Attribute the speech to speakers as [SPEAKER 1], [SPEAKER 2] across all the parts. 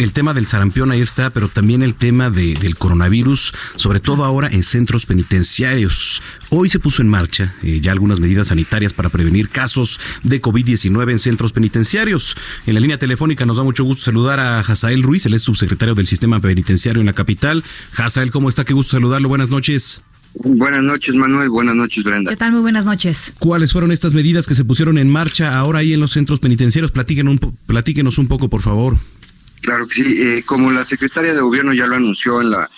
[SPEAKER 1] El tema del sarampión ahí está, pero también el tema de, del coronavirus, sobre todo ahora en centros penitenciarios. Hoy se puso en marcha eh, ya algunas medidas sanitarias para prevenir casos de COVID-19 en centros penitenciarios. En la línea telefónica nos da mucho gusto saludar a Hazael Ruiz, él es subsecretario del Sistema Penitenciario en la capital. Hazael, ¿cómo está? Qué gusto saludarlo. Buenas noches.
[SPEAKER 2] Buenas noches, Manuel. Buenas noches, Brenda.
[SPEAKER 3] ¿Qué tal? Muy buenas noches.
[SPEAKER 1] ¿Cuáles fueron estas medidas que se pusieron en marcha ahora ahí en los centros penitenciarios? Platíquenos un, platíquenos un poco, por favor.
[SPEAKER 2] Claro que sí. Eh, como la secretaria de Gobierno ya lo anunció en la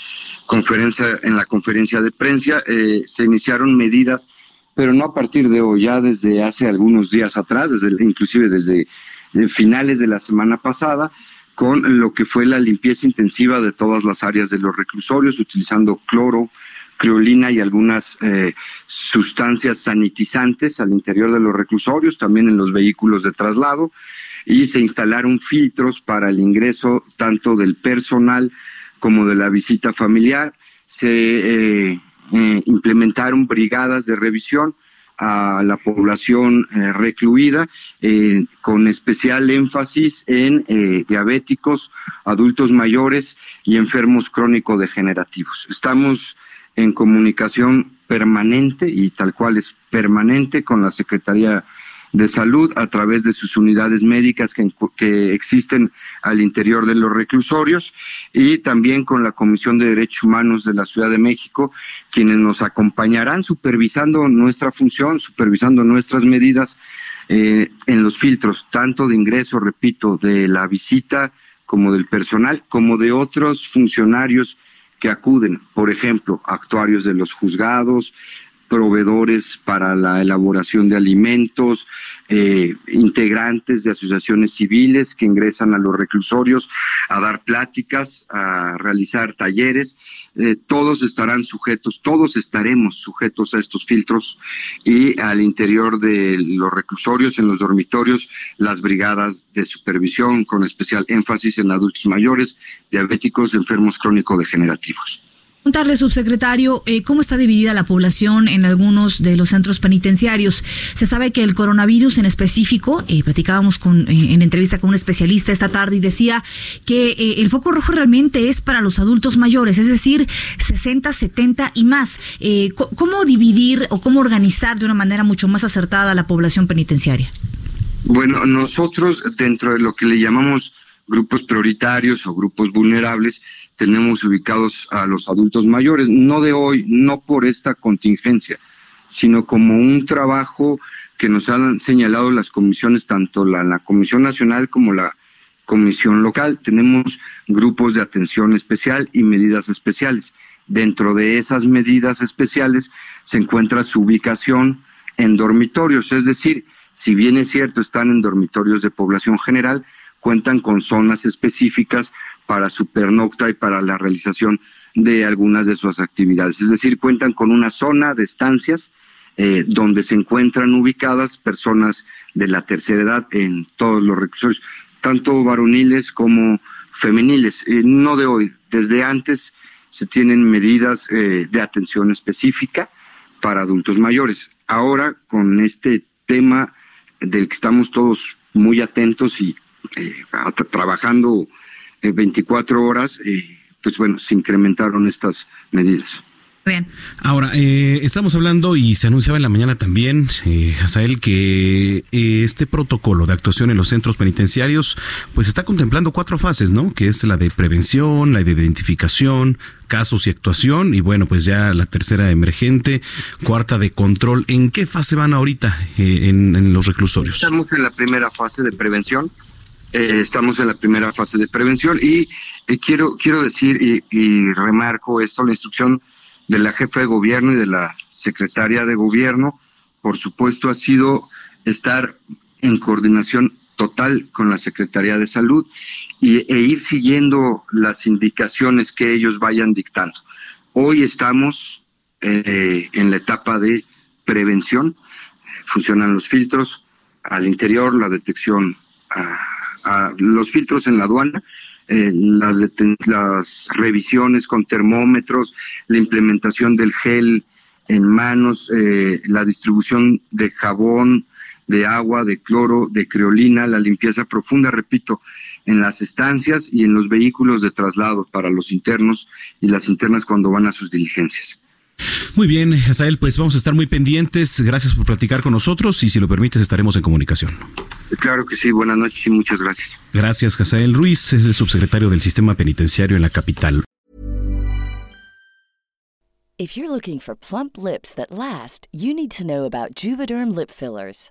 [SPEAKER 2] conferencia, en la conferencia de prensa, eh, se iniciaron medidas, pero no a partir de hoy, ya desde hace algunos días atrás, desde inclusive desde finales de la semana pasada, con lo que fue la limpieza intensiva de todas las áreas de los reclusorios, utilizando cloro, criolina y algunas eh, sustancias sanitizantes al interior de los reclusorios, también en los vehículos de traslado y se instalaron filtros para el ingreso tanto del personal como de la visita familiar. Se eh, eh, implementaron brigadas de revisión a la población eh, recluida, con especial énfasis en diabéticos, adultos mayores y enfermos crónico-degenerativos. Estamos en comunicación permanente y tal cual es permanente con la Secretaría de salud a través de sus unidades médicas que, que, existen al interior de los reclusorios y también con la Comisión de Derechos Humanos de la Ciudad de México, quienes nos acompañarán supervisando nuestra función, supervisando nuestras medidas eh, en los filtros, tanto de ingreso, repito, de la visita como del personal, como de otros funcionarios que acuden, por ejemplo, actuarios de los juzgados, proveedores para la elaboración de alimentos, eh, integrantes de asociaciones civiles que ingresan a los reclusorios a dar pláticas, a realizar talleres. Eh, todos estarán sujetos, todos estaremos sujetos a estos filtros y al interior de los reclusorios, en los dormitorios, las brigadas de supervisión con especial énfasis en adultos mayores, diabéticos, enfermos crónico-degenerativos.
[SPEAKER 3] Preguntarle, subsecretario, eh, ¿cómo está dividida la población en algunos de los centros penitenciarios? Se sabe que el coronavirus en específico, eh, platicábamos con, eh, en entrevista con un especialista esta tarde y decía que el foco rojo realmente es para los adultos mayores, es decir, 60, 70 y más. ¿Cómo dividir o cómo organizar de una manera mucho más acertada la población penitenciaria?
[SPEAKER 2] Bueno, nosotros dentro de lo que le llamamos grupos prioritarios o grupos vulnerables, tenemos ubicados a los adultos mayores, no de hoy, no por esta contingencia, sino como un trabajo que nos han señalado las comisiones, tanto la, Comisión Nacional como la Comisión Local. Tenemos grupos de atención especial y medidas especiales. Dentro de esas medidas especiales se encuentra su ubicación en dormitorios, es decir, si bien es cierto están en dormitorios de población general, cuentan con zonas específicas para su pernocta y para la realización de algunas de sus actividades. Es decir, cuentan con una zona de estancias eh, donde se encuentran ubicadas personas de la tercera edad en todos los recursos, tanto varoniles como femeniles. Eh, no de hoy, desde antes se tienen medidas eh, de atención específica para adultos mayores. Ahora, con este tema del que estamos todos muy atentos y trabajando 24 horas, eh, pues bueno, se incrementaron estas medidas.
[SPEAKER 1] Bien. Ahora, eh, estamos hablando y se anunciaba en la mañana también, eh, Hazael, que eh, este protocolo de actuación en los centros penitenciarios, pues está contemplando cuatro fases, ¿no? Que es la de prevención, la de identificación, casos y actuación, y bueno, pues ya la tercera emergente, cuarta de control. ¿En qué fase van ahorita en, en los reclusorios?
[SPEAKER 2] Estamos en la primera fase de prevención eh, estamos en la primera fase de prevención y eh, quiero quiero decir y, remarco esto la instrucción de la jefa de gobierno y de la secretaria de gobierno por supuesto ha sido estar en coordinación total con la Secretaría de Salud y, e ir siguiendo las indicaciones que ellos vayan dictando. Hoy estamos eh, en la etapa de prevención, funcionan los filtros al interior, la detección, a, los filtros en la aduana, eh, las, revisiones con termómetros, la implementación del gel en manos, eh, la distribución de jabón, de agua, de cloro, de creolina, la limpieza profunda, repito, en las estancias y en los vehículos de traslado para los internos y las internas cuando van a sus diligencias.
[SPEAKER 1] Muy bien, Hazael, pues vamos a estar muy pendientes. Gracias por platicar con nosotros y si lo permites estaremos en comunicación.
[SPEAKER 2] Claro que sí, buenas noches y muchas gracias.
[SPEAKER 1] Gracias, Hazael Ruiz, es el subsecretario del Sistema Penitenciario en la capital.
[SPEAKER 4] If you're looking for plump lips that last, you need to know about Juvederm lip fillers.